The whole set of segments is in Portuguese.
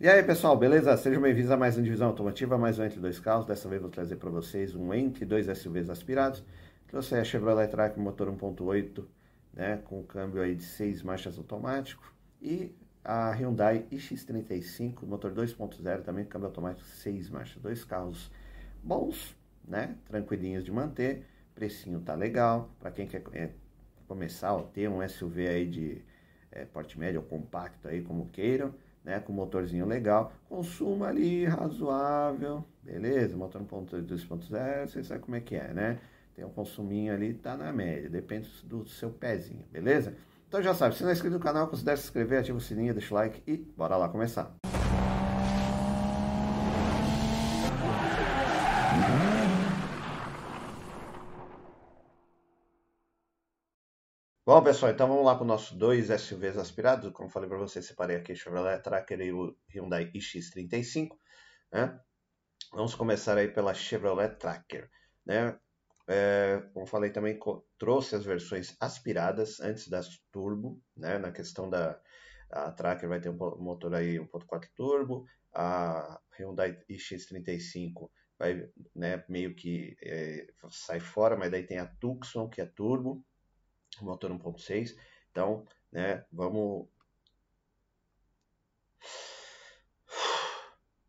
E aí pessoal, beleza? Sejam bem-vindos a mais uma divisão automotiva, mais um Entre Dois Carros. Dessa vez vou trazer para vocês um Entre Dois SUVs aspirados. Trouxe a Chevrolet Tracker motor 1.8, né, com câmbio aí de 6 marchas automático. E a Hyundai iX35, motor 2.0, também câmbio automático 6 marchas. Dois carros bons, né, tranquilinhos de manter. Precinho tá legal, para quem quer é, começar a ter um SUV aí de é, porte médio ou compacto aí, como queiram né, com motorzinho legal, consumo ali razoável, beleza? Motor 1.2.0, você sabe como é que é, né? Tem um consuminho ali, tá na média, depende do seu pezinho, beleza? Então já sabe, se não é inscrito no canal, considere se inscrever, ativa o sininho, deixa o like e bora lá começar. Bom, pessoal, então vamos lá para os nossos dois SUVs aspirados. Como falei para vocês, separei aqui Chevrolet Tracker e o Hyundai iX35. Né? Vamos começar aí pela Chevrolet Tracker. Né? É, como falei também, trouxe as versões aspiradas antes das turbo. Né? Na questão da a Tracker vai ter um motor aí 1.4 turbo. A Hyundai iX35 vai né, meio que é, sai fora, mas daí tem a Tucson, que é turbo motor 1.6. Então, né, vamos...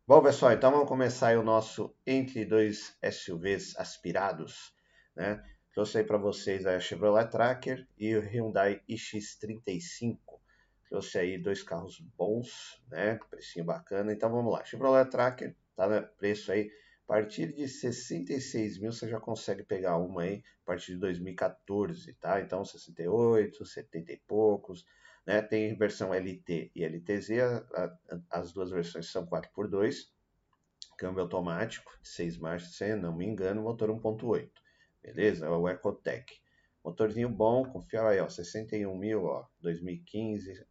Bom, pessoal, então vamos começar o nosso entre dois SUVs aspirados, né? Trouxe aí para vocês a Chevrolet Tracker e o Hyundai iX35. Trouxe aí dois carros bons, né? Precinho bacana. Então vamos lá. Chevrolet Tracker tá no preço aí a partir de 66 mil você já consegue pegar uma aí a partir de 2014, tá? Então 68, 70 e poucos, né? Tem versão LT e LTZ, a, a, as duas versões são 4x2, câmbio automático, 6 marchas, se não me engano, motor 1.8, beleza? É o Ecotec. Motorzinho bom, confiável aí, ó, 61 mil, ó, 2015,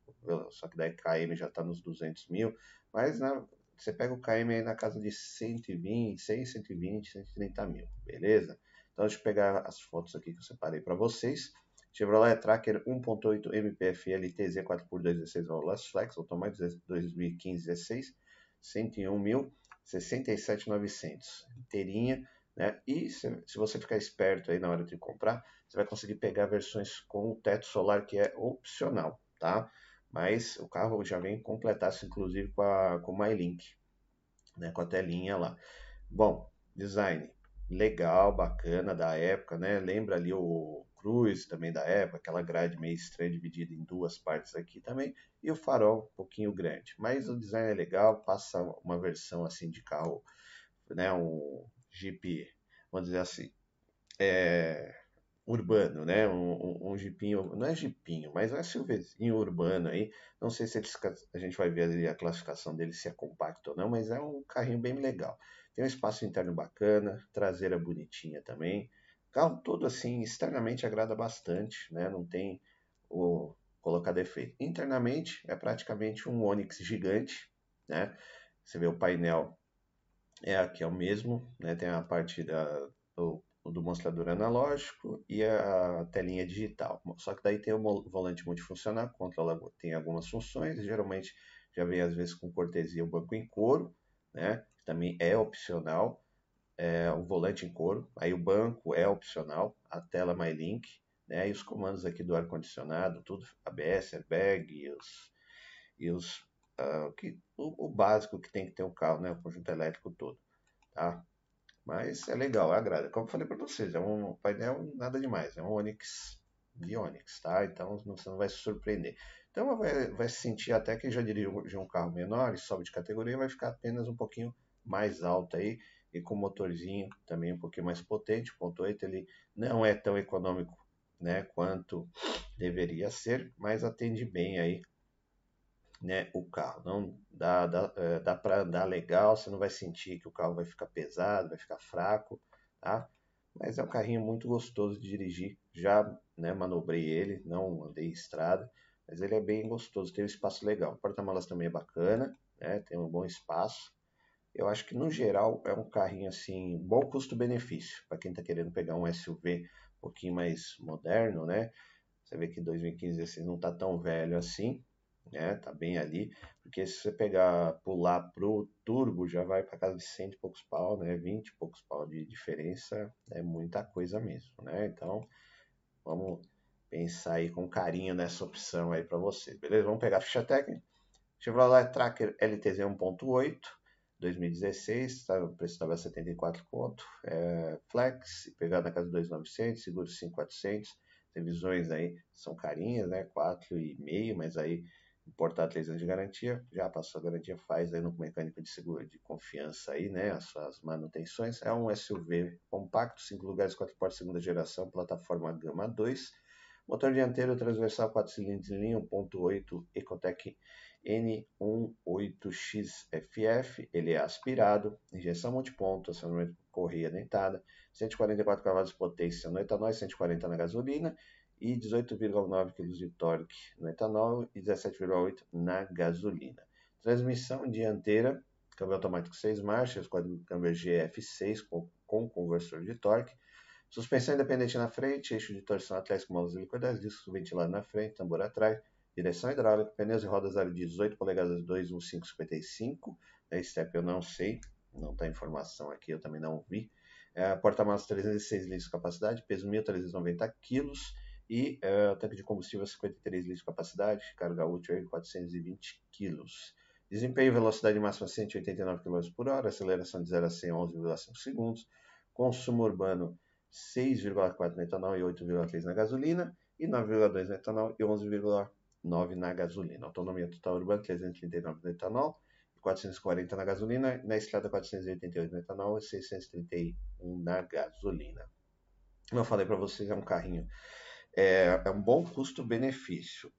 só que da KM já tá nos 200 mil, mas na, você pega o KM aí na casa de 120, 100, 120, 130 mil, beleza? Então deixa eu pegar as fotos aqui que eu separei para vocês. Chevrolet Tracker 1.8 MPFL TZ 4x2 16 válvulas flex, automático 2015 16, 101 mil, 67,900, inteirinha, né? E se, se, você ficar esperto aí na hora de comprar, você vai conseguir pegar versões com o teto solar que é opcional, tá? Mas o carro já vem completasse inclusive com a com MyLink, né, com a telinha lá. Bom, design legal, bacana da época, né? Lembra ali o Cruise também da época, aquela grade meio estranha dividida em duas partes aqui também, e o farol um pouquinho grande. Mas o design é legal, passa uma versão assim de carro, né, um Jeep, vamos dizer assim, é, urbano, né? Um, um, um jipinho, não é jipinho, mas é SUVzinho urbano aí. Não sei se eles, a gente vai ver a classificação dele se é compacto ou não, mas é um carrinho bem legal. Tem um espaço interno bacana, traseira bonitinha também. Carro todo assim, externamente agrada bastante, né? Não tem o colocar defeito. Internamente é praticamente um Onix gigante, né? Você vê o painel é aqui é o mesmo, né? Tem a parte da, do o do mostrador analógico e a telinha digital. Só que daí tem o volante multifuncional, controla, tem algumas funções, geralmente já vem às vezes com cortesia o banco em couro, né? Também é opcional, é, o volante em couro, aí o banco é opcional, a tela MyLink, né? E os comandos aqui do ar-condicionado, tudo ABS, airbag e os, e os uh, que, o, o, básico que tem que ter um carro, né? O conjunto elétrico todo, tá? Mas é legal, agrada. Como eu falei para vocês, é um painel nada demais, é um Onix de Onix, tá? Então você não vai se surpreender. Então vai, vai se sentir até que já dirigiu um carro menor e sobe de categoria, vai ficar apenas um pouquinho mais alto aí e com motorzinho também um pouquinho mais potente. O 1.8 ele não é tão econômico, né, quanto deveria ser, mas atende bem aí né, o carro. Não dá, dá, é, dá para andar legal, você não vai sentir que o carro vai ficar pesado, vai ficar fraco, tá? Mas é um carrinho muito gostoso de dirigir. Já né, manobrei ele, não andei em estrada, mas ele é bem gostoso, tem um espaço legal. O porta-malas também é bacana, né, tem um bom espaço. Eu acho que no geral é um carrinho assim, bom custo-benefício para quem está querendo pegar um SUV um pouquinho mais moderno, né? Você vê que 2015 esse não está tão velho assim, né? Tá bem ali, porque se você pegar, pular pro turbo, já vai para casa de cento e poucos pau, né? 20 e poucos pau de diferença, é muita coisa mesmo, né? Então, vamos pensar aí com carinho nessa opção aí para vocês, beleza? Vamos pegar a ficha técnica. Chevrolet Tracker LTZ 1.8, 2016, tá, o preço estava 74 pontos, é, flex, pegado na casa de 2.900, seguro 5.400, revisões aí são carinhas, né, 4,5, mas aí importar 3 anos de garantia, já passou a garantia, faz aí no mecânico de seguro de confiança aí, né, as suas manutenções, é um SUV compacto, 5 lugares, 4 portas, segunda geração, plataforma Gama 2, motor dianteiro transversal 4 cilindros em linha, 1.8 Ecotec N18XFF, ele é aspirado, injeção multiponto, acionamento correia dentada, 144 cavalos de potência no etanol, 140 na gasolina e 18,9 kg de torque no etanol e 17,8 na gasolina. Transmissão dianteira, câmbio automático 6 marchas, código câmbio GF6 com, com conversor de torque, suspensão independente na frente, eixo de torção atlético, molas helicoidais, disco ventilado na frente, tambor atrás, Direção hidráulica, pneus e rodas aro 18 polegadas 21555. Da step eu não sei, não está informação aqui, eu também não vi. É, Porta-malas 306 litros de capacidade, peso 1.390 kg e é, tanque de combustível 53 litros de capacidade, carga útil 420 kg. Desempenho velocidade máxima 189 km por hora, aceleração de 0 a 100 11,5 segundos, consumo urbano 6,4 no etanol e 8,3 na gasolina, e 9,2 no etanol e 11,1 9 na gasolina. Autonomia total urbana 339 no etanol, 440 na gasolina, na estrada 488 no etanol e 631 na gasolina. Como eu falei para vocês, é um carrinho, é, é um bom custo-benefício.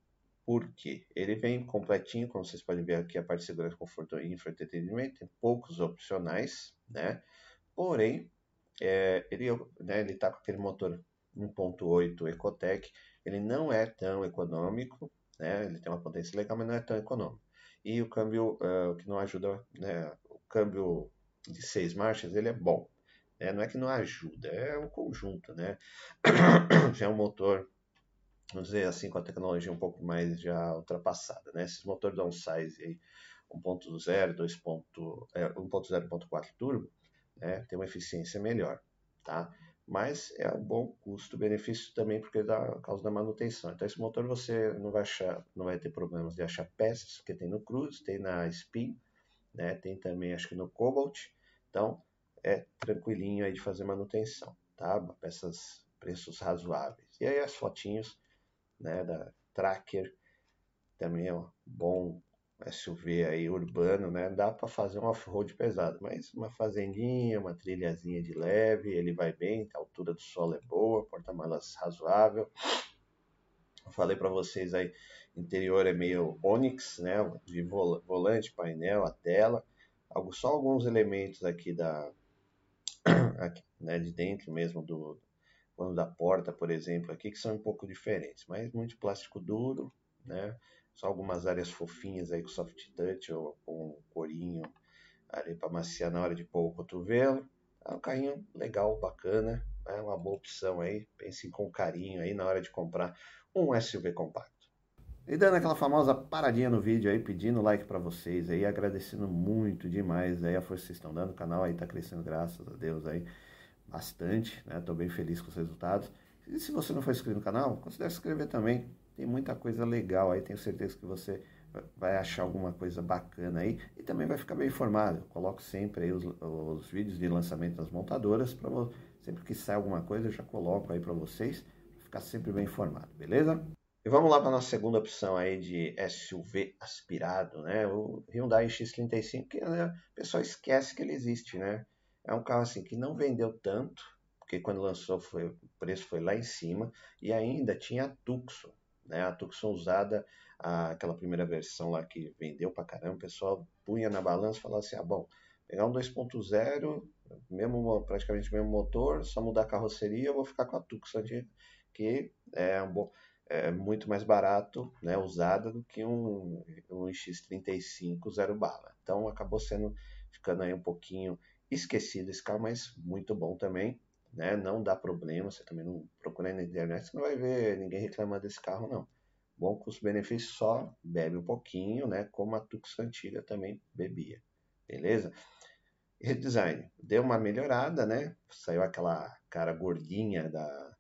Porque ele vem completinho, como vocês podem ver aqui, a parte de segurança, conforto e entretenimento, tem poucos opcionais, né? Porém, é, ele né, está com aquele motor 1.8 Ecotec, ele não é tão econômico, né? Ele tem uma potência legal, mas não é tão econômico. E o câmbio, uh, que não ajuda, né? O câmbio de seis marchas, ele é bom. Né? Não é que não ajuda, é um conjunto, né? já é um motor, vamos dizer assim, com a tecnologia um pouco mais já ultrapassada, né? Esses motores downsize aí, 1.0, 2.0, é, 1.0.4 turbo, né? Tem uma eficiência melhor, tá? mas é um bom custo-benefício também porque dá causa da manutenção. Então esse motor você não vai achar, não vai ter problemas de achar peças, porque tem no Cruze, tem na Spin, né? Tem também acho que no Cobalt. Então é tranquilinho aí de fazer manutenção, tá? Peças preços razoáveis. E aí as fotinhos, né, da Tracker também é um bom SUV aí urbano, né? Dá para fazer um off-road pesado, mas uma fazendinha, uma trilhazinha de leve, ele vai bem, a altura do solo é boa, porta-malas razoável. Eu falei para vocês aí, interior é meio Onix, né? De volante, painel, a tela, algo só alguns elementos aqui da aqui, né, de dentro mesmo do quando da porta, por exemplo, aqui que são um pouco diferentes, mas muito plástico duro, né? Só algumas áreas fofinhas aí com soft touch ou com corinho ali para maciar na hora de pôr o cotovelo. É um carrinho legal, bacana, é uma boa opção aí. Pense com carinho aí na hora de comprar um SUV compacto. E dando aquela famosa paradinha no vídeo aí, pedindo like para vocês aí, agradecendo muito demais aí a força que vocês estão dando. O canal aí tá crescendo, graças a Deus aí, bastante, né? Tô bem feliz com os resultados. E se você não for inscrito no canal, considere se inscrever também. Tem muita coisa legal aí, tenho certeza que você vai achar alguma coisa bacana aí e também vai ficar bem informado. Eu coloco sempre aí os, os vídeos de lançamento das montadoras para sempre que sai alguma coisa eu já coloco aí para vocês, ficar sempre bem informado, beleza? E vamos lá para nossa segunda opção aí de SUV aspirado, né? O Hyundai X35, que né, o pessoal esquece que ele existe, né? É um carro assim que não vendeu tanto, porque quando lançou foi, o preço foi lá em cima e ainda tinha a Tucson, né? A Tucson usada, a, aquela primeira versão lá que vendeu pra caramba, o pessoal punha na balança e falava assim, ah, bom, pegar um 2.0, mesmo, praticamente mesmo motor, só mudar a carroceria, eu vou ficar com a Tucson, que é um bom é muito mais barato, né, usada do que um, um X35 zero bala. Então acabou sendo ficando aí um pouquinho esquecido esse carro, mas muito bom também né? Não dá problema, você também não procura na internet, você não vai ver ninguém reclamando desse carro, não. bom custo-benefício só, bebe um pouquinho, né? Como a Tucson antiga também bebia, beleza? Redesign, deu uma melhorada, né? Saiu aquela cara gordinha da,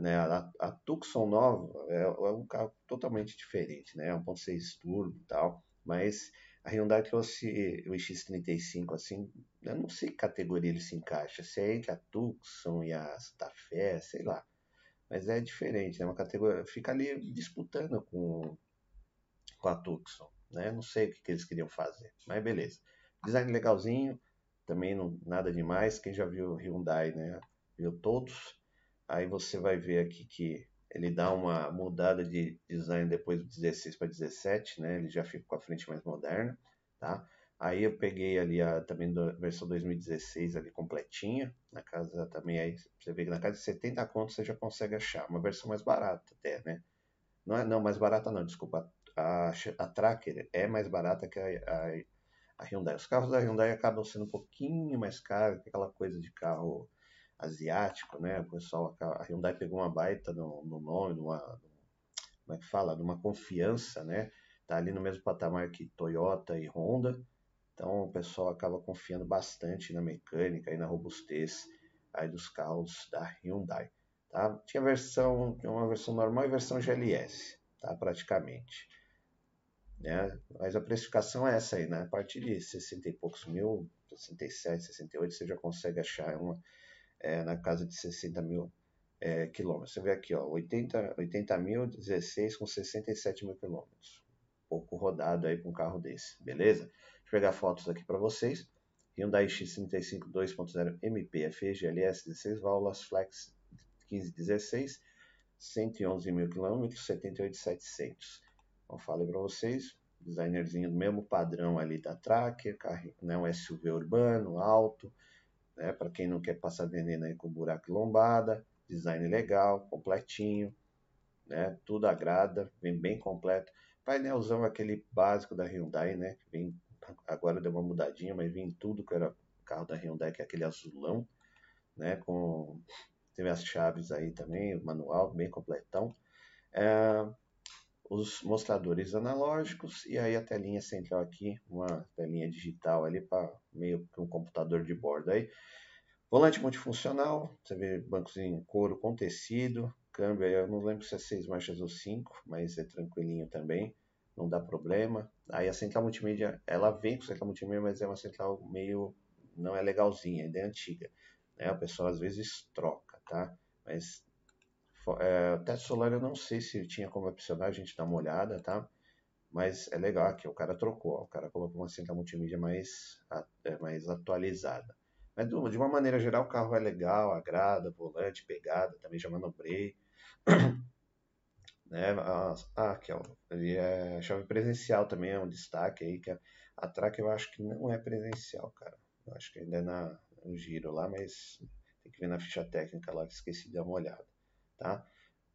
né, a, a Tucson nova é, é, um carro totalmente diferente, né? 1.6 turbo e tal, mas a Hyundai trouxe o X35 assim, eu não sei que categoria ele se encaixa, se é entre a Tucson e a Santa Fé, sei lá. Mas é diferente, né? Uma categoria fica ali disputando com com a Tucson, né? Não sei o que, que eles queriam fazer, mas beleza. Design legalzinho, também não nada demais. Quem já viu Hyundai, né? Viu todos Aí você vai ver aqui que ele dá uma mudada de design depois do 16 para 17, né? Ele já fica com a frente mais moderna, tá? Aí eu peguei ali a também da versão 2016 ali completinha, na casa também aí você vê que na casa de 70 contos você já consegue achar uma versão mais barata até, né? Não é não mais barata não, desculpa. A, a Tracker é mais barata que a, a, a Hyundai. Os carros da Hyundai acabam sendo um pouquinho mais caros, aquela coisa de carro asiático, né? O pessoal, a Hyundai pegou uma baita no, no nome, numa, como é que fala, numa confiança, né? Tá ali no mesmo patamar que Toyota e Honda, então o pessoal acaba confiando bastante na mecânica e na robustez aí dos carros da Hyundai, tá? Tinha versão, uma versão normal e versão GLS, tá? Praticamente. Né? Mas a precificação é essa aí, né? A partir de 60 e poucos mil, 67, 68, você já consegue achar uma é, na casa de 60 mil é, quilômetros. Você vê aqui, ó, 80, 80 mil, 16 com 67 mil quilômetros. Pouco rodado aí com um carro desse, beleza? Deixa eu pegar fotos aqui para vocês. Hyundai X35 2.0 MP FE GLS 16 válvulas Flex 1516, 111 mil quilômetros, 78,700. Como falei para vocês, designerzinho do mesmo padrão ali da Tracker, carro, né, um SUV urbano, alto, né? Para quem não quer passar veneno aí com buraco e lombada, design legal, completinho, né? Tudo agrada, vem bem completo. Painelzão aquele básico da Hyundai, né? Vem agora deu uma mudadinha, mas vem tudo que era carro da Hyundai, que é aquele azulão, né? Com teve as chaves aí também, o manual bem completão. É, os mostradores analógicos e aí a telinha central aqui, uma telinha digital ali para meio que um computador de bordo aí. Volante multifuncional, você vê bancos em couro com tecido, câmbio aí, eu não lembro se é 6 marchas ou 5, mas é tranquilinho também, não dá problema. Aí a central multimídia, ela vem com central multimídia, mas é uma central meio, não é legalzinha, é antiga. Né? O pessoal às vezes troca, tá? Mas é, teto solar eu não sei se tinha como opcionar, a gente dá uma olhada, tá? Mas é legal aqui, o cara trocou, ó, o cara colocou uma central multimídia mais, é, mais atualizada. Mas de uma maneira geral o carro é legal, agrada, volante, pegada, também já manobrei. né? Ah, aqui ó, ele é chave presencial também, é um destaque aí, que a, a Track eu acho que não é presencial, cara. Eu acho que ainda é na, no giro lá, mas tem que ver na ficha técnica lá, que esqueci de dar uma olhada tá?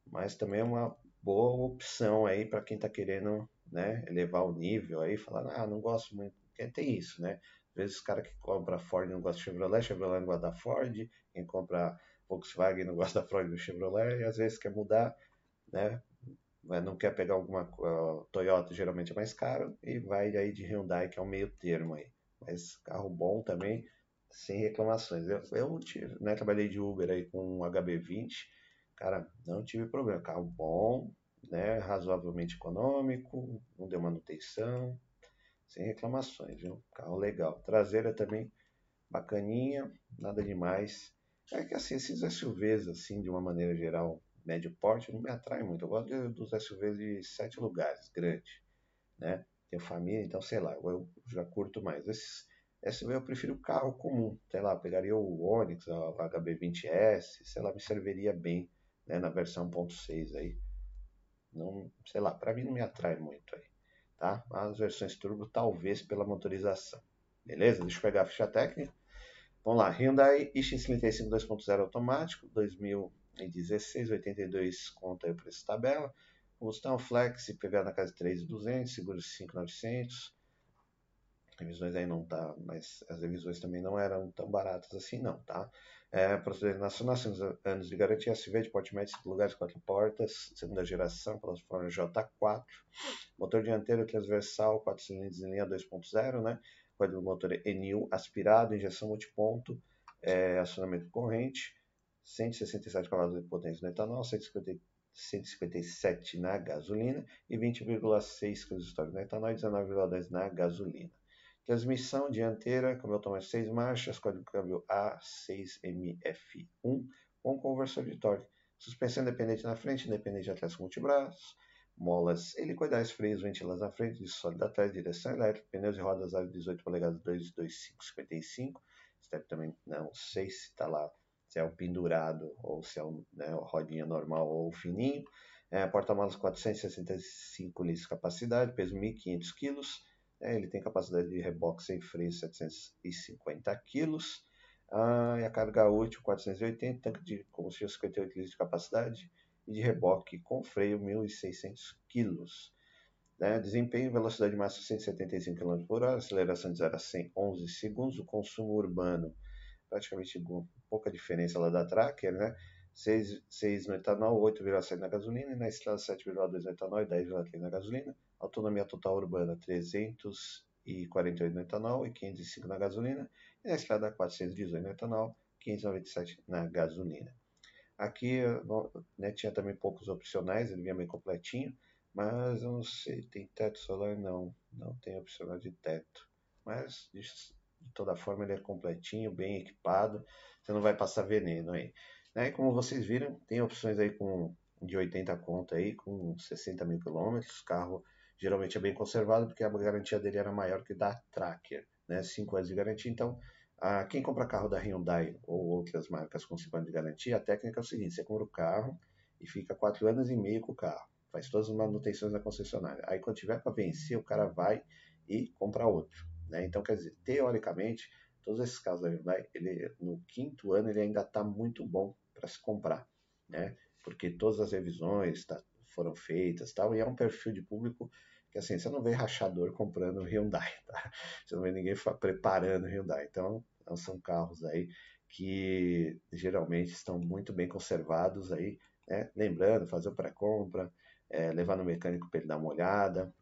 Mas também é uma boa opção aí para quem está querendo né, elevar o nível aí, falar, ah, não gosto muito, porque tem isso, né? Às vezes o cara que compra Ford não gosta de Chevrolet, Chevrolet não gosta da Ford, quem compra Volkswagen não gosta da Ford do Chevrolet, e às vezes quer mudar, né? Não quer pegar alguma uh, Toyota, geralmente é mais caro, e vai aí de Hyundai, que é o meio termo aí. Mas carro bom também, sem reclamações. Eu, eu né, trabalhei de Uber aí com um HB20, Cara, não tive problema. Carro bom, né? Razoavelmente econômico, não deu manutenção, sem reclamações, viu? Carro legal. Traseira também bacaninha, nada demais. É que assim, esses SUVs, assim, de uma maneira geral, médio porte, não me atrai muito. Eu gosto dos SUVs de sete lugares, grande, né? Tenho família, então sei lá, eu já curto mais. Esses SUV eu prefiro carro comum, sei lá, pegaria o Onix, a HB20S, sei lá, me serviria bem né, na versão 1.6 aí. Não, sei lá, para mim não me atrai muito aí, tá? As versões turbo talvez pela motorização. Beleza? Deixa eu pegar a ficha técnica. Vamos lá, Hyundai iX35 2.0 automático, 2016, 82 conta aí o preço tabela. Combustão Flex, IPVA na casa de 3.200, seguro 5.900. revisões aí não tá, mas as revisões também não eram tão baratas assim não, tá? É, procedimento nacional, 5 anos de garantia, SV de porte médio, 5 lugares, 4 portas, segunda geração, plataforma J4, motor dianteiro transversal, 4 cilindros em linha 2.0, né? Código do motor ENIL aspirado, injeção multiponto, é, acionamento corrente, 167 cavalos de potência no etanol, 150, 157 na gasolina e 20,6 kg de estoque no etanol e 19,10 na gasolina. Transmissão dianteira, câmbio automático 6 marchas, código câmbio A6MF1 com conversor de torque. Suspensão independente na frente, independente de atrás com multibraços. Molas helicoidais, freios, ventilas na frente, de sólido atrás, direção elétrica, pneus e rodas aro 18 polegadas 22555. Step também não sei se está lá, se é o pendurado ou se é o, né, rodinha normal ou fininho. É, Porta-malas 465 litros de capacidade, peso 1.500 kg é, ele tem capacidade de reboque sem freio 750 kg. Ah, e a carga útil 480, tanque de combustível 58 litros de capacidade e de reboque com freio 1.600 kg. Né? Desempenho, velocidade máxima 175 km por hora, aceleração de 0 a 100 11 segundos, o consumo urbano praticamente pouca diferença lá da Tracker, né? 6, 6 no etanol, 8,7 na gasolina, e na estrada 7,2 no etanol e 10,3 na gasolina. Autonomia total urbana 348 no etanol e 505 na gasolina. E na estrada 418 no etanol, 597 na gasolina. Aqui né, tinha também poucos opcionais, ele vinha bem completinho, mas eu não sei, tem teto solar? Não, não tem opcional de teto. Mas de, toda forma ele é completinho, bem equipado, você não vai passar veneno aí. Né? Como vocês viram, tem opções aí com de 80 conto aí, com 60 mil quilômetros. Carro geralmente é bem conservado, porque a garantia dele era maior que da Tracker, né? 5 anos de garantia. Então, a, quem compra carro da Hyundai ou outras marcas com 5 anos de garantia, a técnica é o seguinte, você compra o carro e fica 4 anos e meio com o carro. Faz todas as manutenções na concessionária. Aí quando tiver para vencer, o cara vai e compra outro. Né? Então, quer dizer, teoricamente, todos esses carros da Hyundai, ele, no quinto ano ele ainda está muito bom para se comprar, né? Porque todas as revisões tá, foram feitas, tal, e é um perfil de público que assim, você não vê rachador comprando Hyundai, tá? Você não vê ninguém preparando Hyundai. Então, são carros aí que geralmente estão muito bem conservados aí, né? Lembrando, fazer o pré-compra, é, levar no mecânico para ele dar uma olhada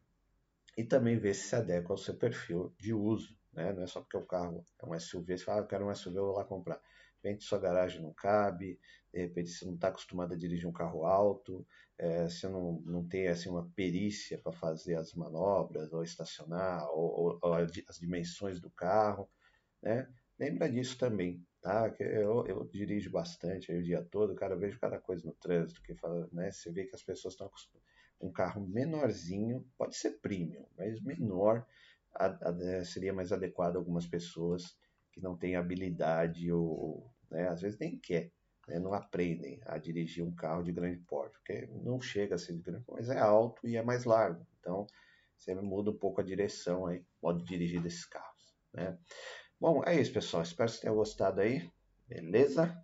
e também ver se se adequa ao seu perfil de uso, né? Não é só porque o carro é um SUV, você fala, ah, eu quero um SUV, eu vou lá comprar repente sua garagem não cabe, de repente você não está acostumado a dirigir um carro alto, é, você não, não tem assim, uma perícia para fazer as manobras, ou estacionar, ou, ou, ou, as dimensões do carro, né? Lembra disso também, tá? Eu, eu dirijo bastante aí o dia todo, cara, eu vejo cada coisa no trânsito que fala, né? Você vê que as pessoas estão acostumadas. Um carro menorzinho, pode ser premium, mas menor a, a, seria mais adequado a algumas pessoas que não têm habilidade ou, né, às vezes nem quer, né, não aprendem a dirigir um carro de grande porte, porque não chega a ser de grande porte, mas é alto e é mais largo. Então, você muda um pouco a direção aí, modo de dirigir desses carros, né? Bom, é isso, pessoal. Espero que tenham gostado aí. Beleza?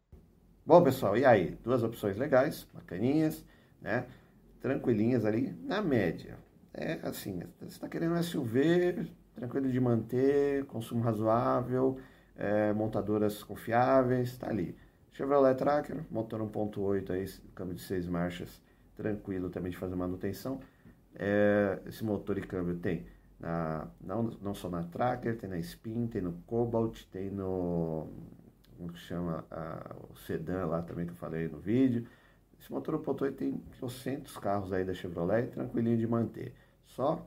Bom, pessoal, e aí? Duas opções legais, bacaninhas, né? Tranquilinhas ali, na média. É assim, você está querendo um SUV, tranquilo de manter, consumo razoável, é, montadoras confiáveis, está ali. Chevrolet Tracker, motor 1.8 aí, câmbio de 6 marchas, tranquilo também de fazer manutenção. É, esse motor e câmbio tem na, não, não só na Tracker, tem na Spin, tem no Cobalt, tem no como que chama a, o sedã lá também que eu falei no vídeo. Esse motor 1.8 tem 200 carros aí da Chevrolet, tranquilinho de manter. Só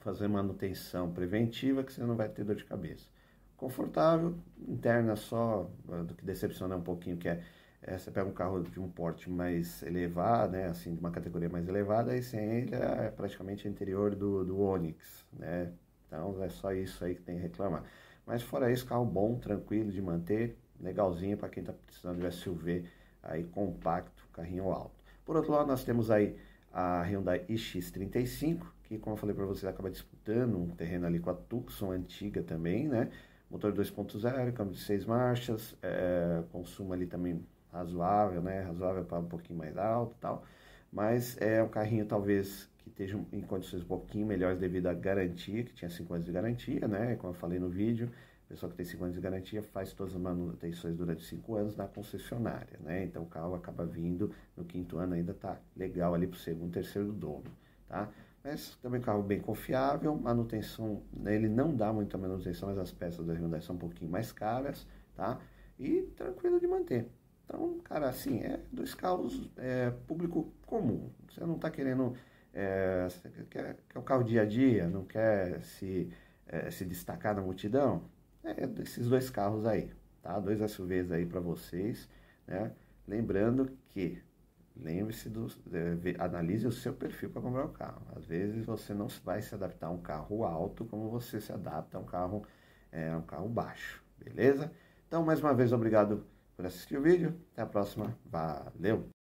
fazer manutenção preventiva que você não vai ter dor de cabeça confortável, interna só, eh, do que decepciona um pouquinho, que é, é, você pega um carro de um porte mais elevado, né, assim, de uma categoria mais elevada, e sem ele é praticamente interior do, do Onix, né, então é só isso aí que tem que reclamar. Mas fora isso, carro bom, tranquilo de manter, legalzinho para quem está precisando de SUV aí compacto, carrinho alto. Por outro lado, nós temos aí a Hyundai iX35, que como eu falei para vocês, acaba disputando um terreno ali com a Tucson antiga também, né? Motor 2.0, câmbio de 6 marchas, é, consumo ali também razoável, né? Razoável para um pouquinho mais alto tal. Mas é um carrinho talvez que estejam em condições um pouquinho melhores devido à garantia, que tinha 5 anos de garantia, né? Como eu falei no vídeo, a pessoa que tem 5 anos de garantia faz todas as manutenções durante 5 anos na concessionária, né? Então o carro acaba vindo no quinto ano, ainda tá legal ali para o segundo, terceiro dono, tá? Mas também um carro bem confiável, manutenção, ele não dá muita manutenção, mas as peças da Hyundai são um pouquinho mais caras, tá? E tranquilo de manter. Então, cara, assim, é dois carros é, público comum. Você não está querendo. É, quer, quer o carro dia a dia, não quer se, é, se destacar na multidão? É esses dois carros aí, tá? Dois SUVs aí para vocês, né? Lembrando que Lembre-se do. É, analise o seu perfil para comprar o carro. Às vezes você não vai se adaptar a um carro alto como você se adapta a um carro, é, um carro baixo. Beleza? Então, mais uma vez, obrigado por assistir o vídeo. Até a próxima. Valeu!